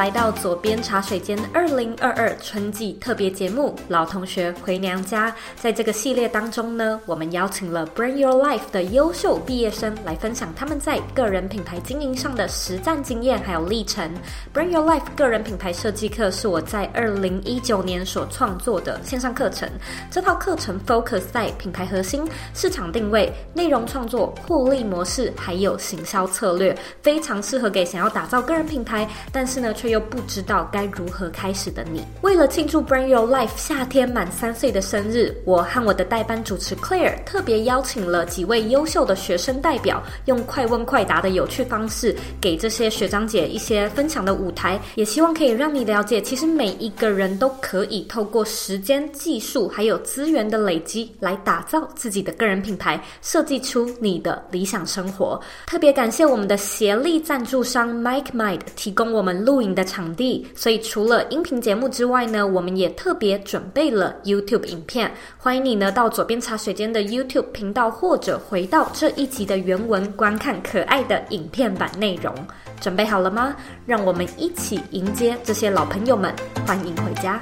来到左边茶水间二零二二春季特别节目《老同学回娘家》。在这个系列当中呢，我们邀请了 Brand Your Life 的优秀毕业生来分享他们在个人品牌经营上的实战经验还有历程。Brand Your Life 个人品牌设计课是我在二零一九年所创作的线上课程。这套课程 focus 在品牌核心、市场定位、内容创作、获利模式还有行销策略，非常适合给想要打造个人品牌，但是呢却又不知道该如何开始的你。为了庆祝 Brand Your Life 夏天满三岁的生日，我和我的代班主持 Claire 特别邀请了几位优秀的学生代表，用快问快答的有趣方式，给这些学长姐一些分享的舞台，也希望可以让你了解，其实每一个人都可以透过时间、技术还有资源的累积，来打造自己的个人品牌，设计出你的理想生活。特别感谢我们的协力赞助商 MikeMind 提供我们录影的场地，所以除了音频节目之外呢，我们也特别准备了 YouTube 影片。欢迎你呢到左边茶水间的 YouTube 频道，或者回到这一集的原文观看可爱的影片版内容。准备好了吗？让我们一起迎接这些老朋友们，欢迎回家。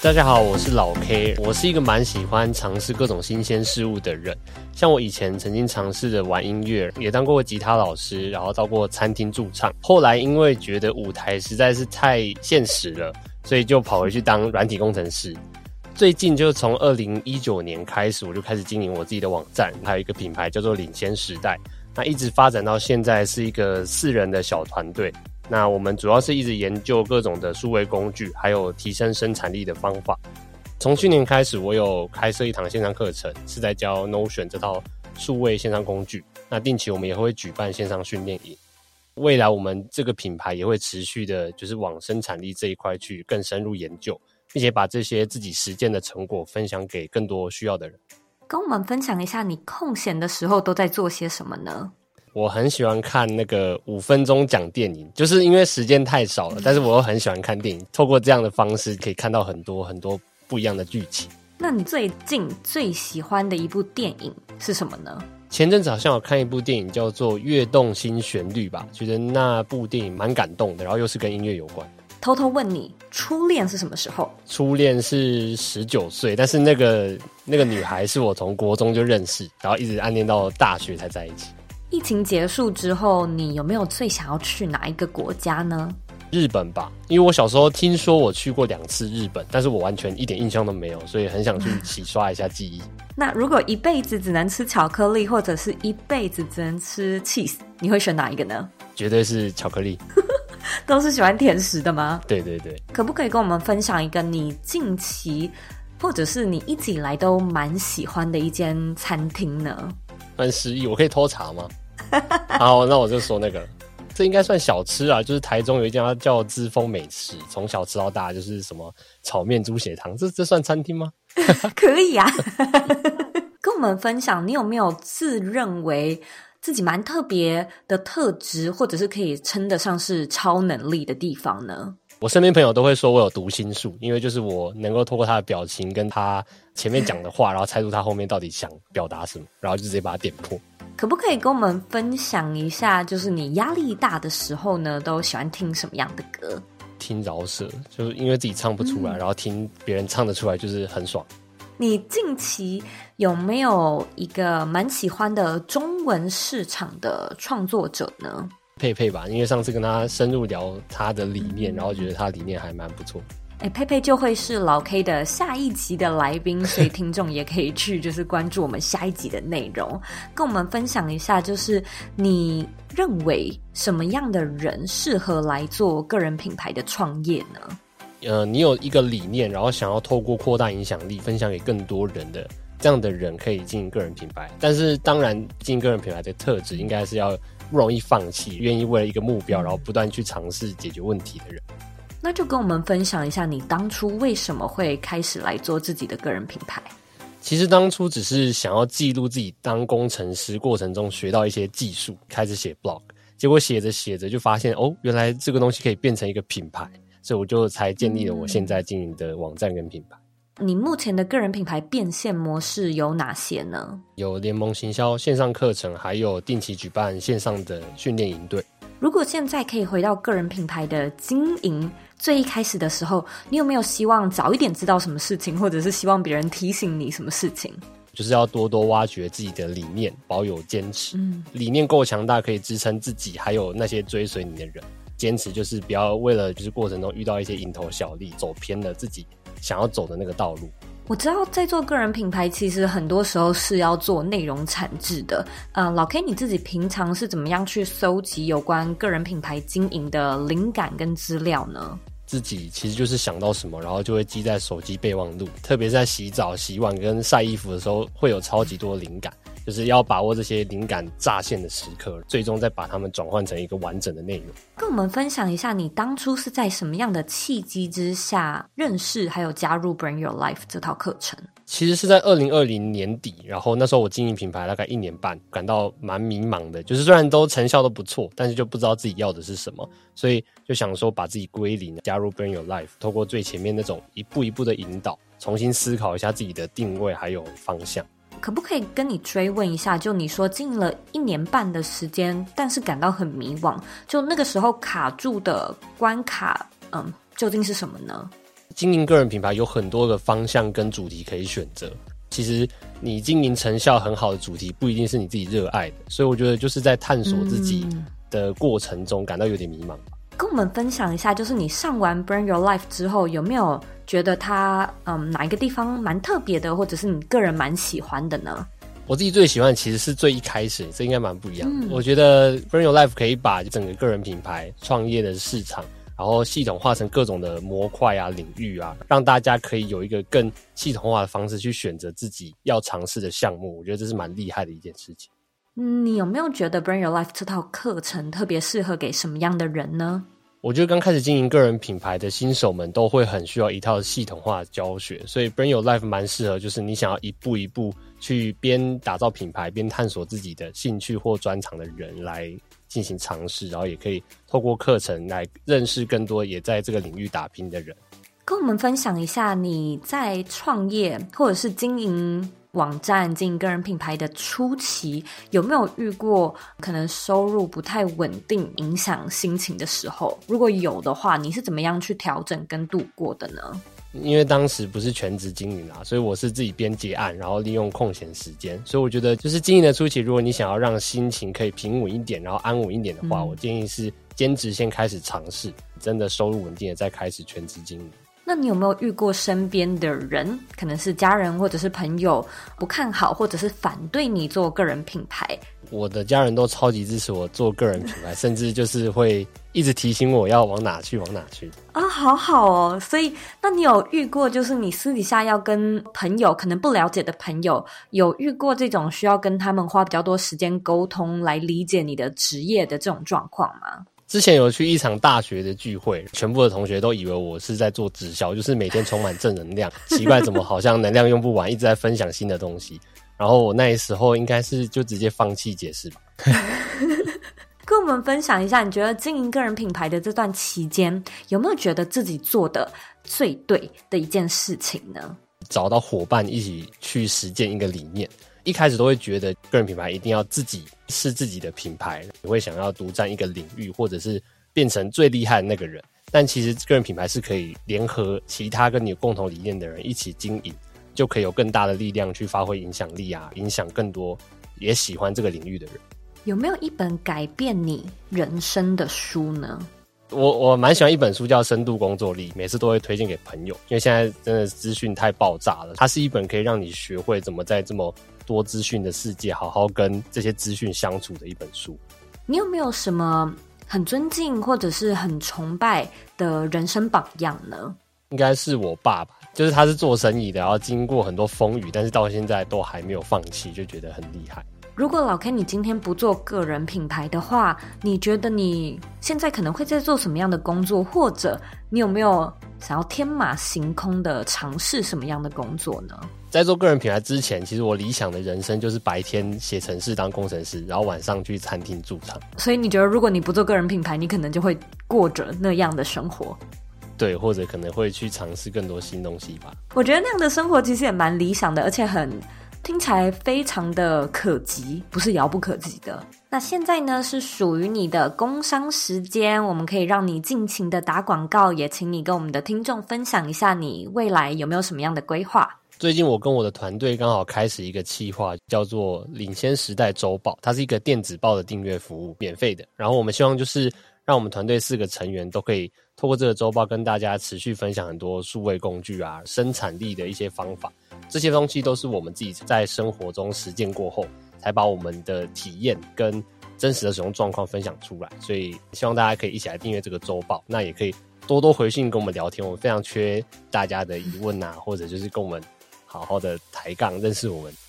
大家好，我是老 K，我是一个蛮喜欢尝试各种新鲜事物的人。像我以前曾经尝试着玩音乐，也当过吉他老师，然后到过餐厅驻唱。后来因为觉得舞台实在是太现实了，所以就跑回去当软体工程师。最近就从二零一九年开始，我就开始经营我自己的网站，还有一个品牌叫做领先时代。那一直发展到现在是一个四人的小团队。那我们主要是一直研究各种的数位工具，还有提升生产力的方法。从去年开始，我有开设一堂线上课程，是在教 Notion 这套数位线上工具。那定期我们也会举办线上训练营。未来我们这个品牌也会持续的，就是往生产力这一块去更深入研究，并且把这些自己实践的成果分享给更多需要的人。跟我们分享一下，你空闲的时候都在做些什么呢？我很喜欢看那个五分钟讲电影，就是因为时间太少了，但是我又很喜欢看电影。透过这样的方式，可以看到很多很多不一样的剧情。那你最近最喜欢的一部电影是什么呢？前阵子好像有看一部电影叫做《跃动新旋律》吧，觉得那部电影蛮感动的，然后又是跟音乐有关。偷偷问你，初恋是什么时候？初恋是十九岁，但是那个那个女孩是我从国中就认识，然后一直暗恋到大学才在一起。疫情结束之后，你有没有最想要去哪一个国家呢？日本吧，因为我小时候听说我去过两次日本，但是我完全一点印象都没有，所以很想去洗刷一下记忆。那如果一辈子只能吃巧克力，或者是一辈子只能吃 cheese，你会选哪一个呢？绝对是巧克力。都是喜欢甜食的吗？对对对。可不可以跟我们分享一个你近期，或者是你一直以来都蛮喜欢的一间餐厅呢？蛮失意，我可以偷查吗？好，那我就说那个，这应该算小吃啊，就是台中有一家叫知风美食，从小吃到大，就是什么炒面、猪血汤，这这算餐厅吗？可以、啊，跟我们分享，你有没有自认为自己蛮特别的特质，或者是可以称得上是超能力的地方呢？我身边朋友都会说我有读心术，因为就是我能够透过他的表情跟他前面讲的话，然后猜出他后面到底想表达什么，然后就直接把它点破。可不可以跟我们分享一下，就是你压力大的时候呢，都喜欢听什么样的歌？听饶舌，就是因为自己唱不出来，嗯、然后听别人唱得出来，就是很爽。你近期有没有一个蛮喜欢的中文市场的创作者呢？佩佩吧，因为上次跟他深入聊他的理念，然后觉得他的理念还蛮不错。哎，佩佩就会是老 K 的下一集的来宾，所以听众也可以去就是关注我们下一集的内容，跟我们分享一下，就是你认为什么样的人适合来做个人品牌的创业呢？呃，你有一个理念，然后想要透过扩大影响力，分享给更多人的这样的人，可以经营个人品牌。但是，当然经营个人品牌的特质，应该是要不容易放弃，愿意为了一个目标，然后不断去尝试解决问题的人。那就跟我们分享一下，你当初为什么会开始来做自己的个人品牌？其实当初只是想要记录自己当工程师过程中学到一些技术，开始写 blog。结果写着写着就发现，哦，原来这个东西可以变成一个品牌，所以我就才建立了我现在经营的网站跟品牌。你目前的个人品牌变现模式有哪些呢？有联盟行销、线上课程，还有定期举办线上的训练营队。如果现在可以回到个人品牌的经营，最一开始的时候，你有没有希望早一点知道什么事情，或者是希望别人提醒你什么事情？就是要多多挖掘自己的理念，保有坚持。嗯，理念够强大，可以支撑自己，还有那些追随你的人。坚持就是不要为了就是过程中遇到一些蝇头小利，走偏了自己想要走的那个道路。我知道在做个人品牌，其实很多时候是要做内容产制的。呃，老 K，你自己平常是怎么样去搜集有关个人品牌经营的灵感跟资料呢？自己其实就是想到什么，然后就会记在手机备忘录。特别是在洗澡、洗碗跟晒衣服的时候，会有超级多灵感。就是要把握这些灵感乍现的时刻，最终再把它们转换成一个完整的内容。跟我们分享一下，你当初是在什么样的契机之下认识还有加入 Brand Your Life 这套课程？其实是在二零二零年底，然后那时候我经营品牌大概一年半，感到蛮迷茫的。就是虽然都成效都不错，但是就不知道自己要的是什么，所以就想说把自己归零，加入 Brand Your Life，透过最前面那种一步一步的引导，重新思考一下自己的定位还有方向。可不可以跟你追问一下？就你说经营了一年半的时间，但是感到很迷惘，就那个时候卡住的关卡，嗯，究竟是什么呢？经营个人品牌有很多个方向跟主题可以选择。其实你经营成效很好的主题，不一定是你自己热爱的。所以我觉得就是在探索自己的过程中，感到有点迷茫吧。嗯跟我们分享一下，就是你上完 Brand Your Life 之后，有没有觉得它嗯哪一个地方蛮特别的，或者是你个人蛮喜欢的呢？我自己最喜欢其实是最一开始，这应该蛮不一样的。嗯、我觉得 Brand Your Life 可以把整个个人品牌创业的市场，然后系统化成各种的模块啊、领域啊，让大家可以有一个更系统化的方式去选择自己要尝试的项目。我觉得这是蛮厉害的一件事情。嗯，你有没有觉得 Brand Your Life 这套课程特别适合给什么样的人呢？我觉得刚开始经营个人品牌的新手们都会很需要一套系统化的教学，所以 Brand Your Life 蛮适合，就是你想要一步一步去边打造品牌边探索自己的兴趣或专长的人来进行尝试，然后也可以透过课程来认识更多也在这个领域打拼的人。跟我们分享一下你在创业或者是经营网站经营个人品牌的初期，有没有遇过可能收入不太稳定、影响心情的时候？如果有的话，你是怎么样去调整跟度过的呢？因为当时不是全职经营啊，所以我是自己边接案，然后利用空闲时间。所以我觉得，就是经营的初期，如果你想要让心情可以平稳一点，然后安稳一点的话，嗯、我建议是兼职先开始尝试，真的收入稳定了再开始全职经营。那你有没有遇过身边的人，可能是家人或者是朋友，不看好或者是反对你做个人品牌？我的家人都超级支持我做个人品牌，甚至就是会一直提醒我要往哪去，往哪去啊，好好哦。所以，那你有遇过就是你私底下要跟朋友可能不了解的朋友，有遇过这种需要跟他们花比较多时间沟通来理解你的职业的这种状况吗？之前有去一场大学的聚会，全部的同学都以为我是在做直销，就是每天充满正能量。奇怪，怎么好像能量用不完，一直在分享新的东西。然后我那时候应该是就直接放弃解释吧。跟我们分享一下，你觉得经营个人品牌的这段期间，有没有觉得自己做的最对的一件事情呢？找到伙伴一起去实践一个理念。一开始都会觉得个人品牌一定要自己是自己的品牌，你会想要独占一个领域，或者是变成最厉害的那个人。但其实个人品牌是可以联合其他跟你有共同理念的人一起经营，就可以有更大的力量去发挥影响力啊，影响更多也喜欢这个领域的人。有没有一本改变你人生的书呢？我我蛮喜欢一本书叫《深度工作力》，每次都会推荐给朋友，因为现在真的资讯太爆炸了。它是一本可以让你学会怎么在这么多资讯的世界，好好跟这些资讯相处的一本书。你有没有什么很尊敬或者是很崇拜的人生榜样呢？应该是我爸爸，就是他是做生意的，然后经过很多风雨，但是到现在都还没有放弃，就觉得很厉害。如果老 K 你今天不做个人品牌的话，你觉得你现在可能会在做什么样的工作？或者你有没有想要天马行空的尝试什么样的工作呢？在做个人品牌之前，其实我理想的人生就是白天写程式当工程师，然后晚上去餐厅驻场。所以你觉得，如果你不做个人品牌，你可能就会过着那样的生活？对，或者可能会去尝试更多新东西吧。我觉得那样的生活其实也蛮理想的，而且很听起来非常的可及，不是遥不可及的。那现在呢，是属于你的工商时间，我们可以让你尽情的打广告，也请你跟我们的听众分享一下你未来有没有什么样的规划。最近我跟我的团队刚好开始一个企划，叫做“领先时代周报”，它是一个电子报的订阅服务，免费的。然后我们希望就是让我们团队四个成员都可以透过这个周报跟大家持续分享很多数位工具啊、生产力的一些方法。这些东西都是我们自己在生活中实践过后，才把我们的体验跟真实的使用状况分享出来。所以希望大家可以一起来订阅这个周报，那也可以多多回信跟我们聊天，我们非常缺大家的疑问啊，或者就是跟我们。好好的抬杠，认识我们。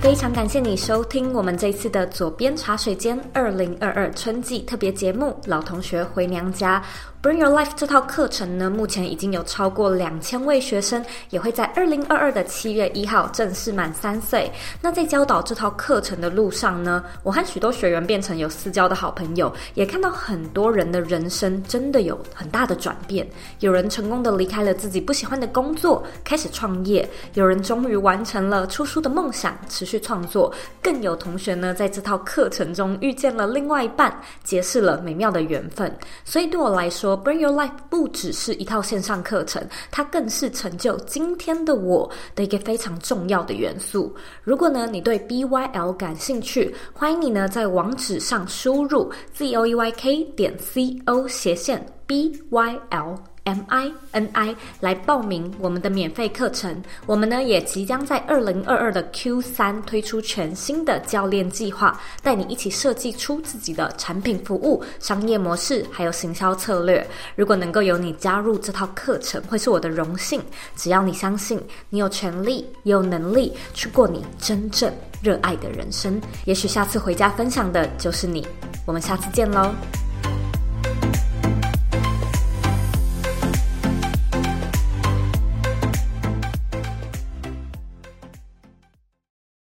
非常感谢你收听我们这次的左边茶水间二零二二春季特别节目《老同学回娘家》。Bring Your Life 这套课程呢，目前已经有超过两千位学生，也会在二零二二的七月一号正式满三岁。那在教导这套课程的路上呢，我和许多学员变成有私交的好朋友，也看到很多人的人生真的有很大的转变。有人成功的离开了自己不喜欢的工作，开始创业；有人终于完成了出书的梦想，持续创作；更有同学呢，在这套课程中遇见了另外一半，结识了美妙的缘分。所以对我来说，Bring Your Life 不只是一套线上课程，它更是成就今天的我的一个非常重要的元素。如果呢，你对 BYL 感兴趣，欢迎你呢在网址上输入 zoeyk 点 co 斜线 BYL。M I N I 来报名我们的免费课程。我们呢也即将在二零二二的 Q 三推出全新的教练计划，带你一起设计出自己的产品、服务、商业模式，还有行销策略。如果能够有你加入这套课程，会是我的荣幸。只要你相信，你有权利，也有能力去过你真正热爱的人生。也许下次回家分享的就是你。我们下次见喽。